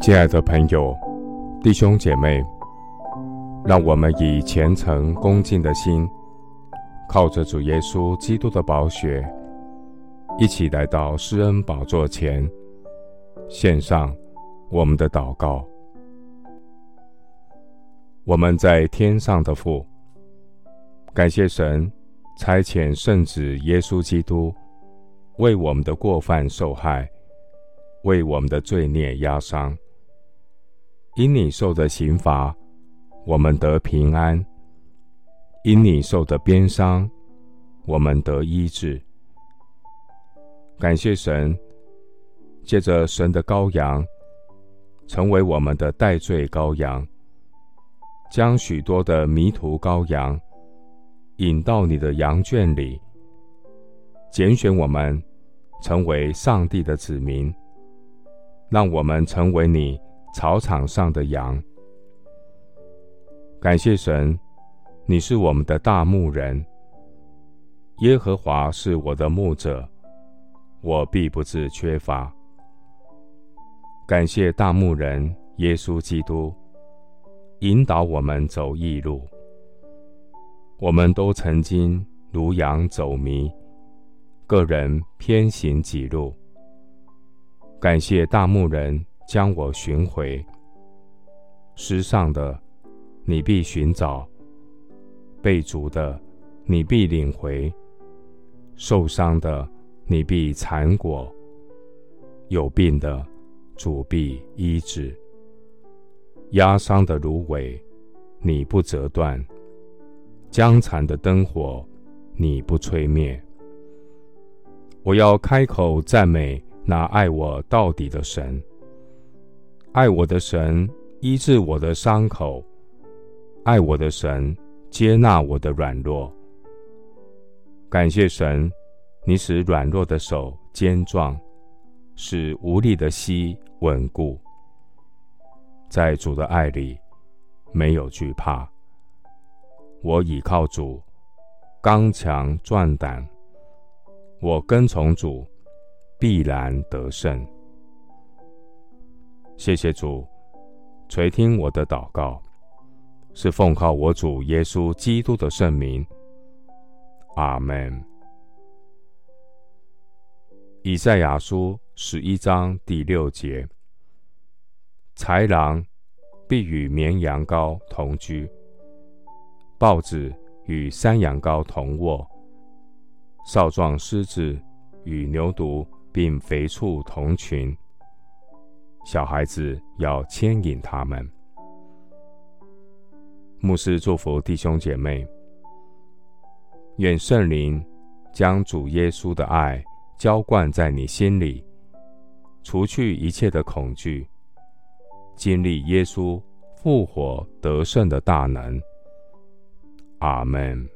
亲爱的朋友、弟兄姐妹，让我们以虔诚恭敬的心，靠着主耶稣基督的宝血，一起来到施恩宝座前，献上我们的祷告。我们在天上的父，感谢神差遣圣子耶稣基督为我们的过犯受害，为我们的罪孽压伤。因你受的刑罚，我们得平安；因你受的鞭伤，我们得医治。感谢神，借着神的羔羊，成为我们的代罪羔羊。将许多的迷途羔羊引到你的羊圈里，拣选我们成为上帝的子民，让我们成为你草场上的羊。感谢神，你是我们的大牧人。耶和华是我的牧者，我必不致缺乏。感谢大牧人耶稣基督。引导我们走义路。我们都曾经如羊走迷，个人偏行己路。感谢大牧人将我寻回。失丧的，你必寻找；被逐的，你必领回；受伤的，你必缠裹；有病的，主必医治。压伤的芦苇，你不折断；将残的灯火，你不吹灭。我要开口赞美那爱我到底的神。爱我的神医治我的伤口，爱我的神接纳我的软弱。感谢神，你使软弱的手坚壮，使无力的膝稳固。在主的爱里，没有惧怕。我倚靠主，刚强壮胆。我跟从主，必然得胜。谢谢主垂听我的祷告，是奉靠我主耶稣基督的圣名。阿门。以赛亚书十一章第六节。豺狼必与绵羊羔同居，豹子与山羊羔同卧，少壮狮子与牛犊并肥畜同群。小孩子要牵引他们。牧师祝福弟兄姐妹，愿圣灵将主耶稣的爱浇灌在你心里，除去一切的恐惧。经历耶稣复活得胜的大能，阿门。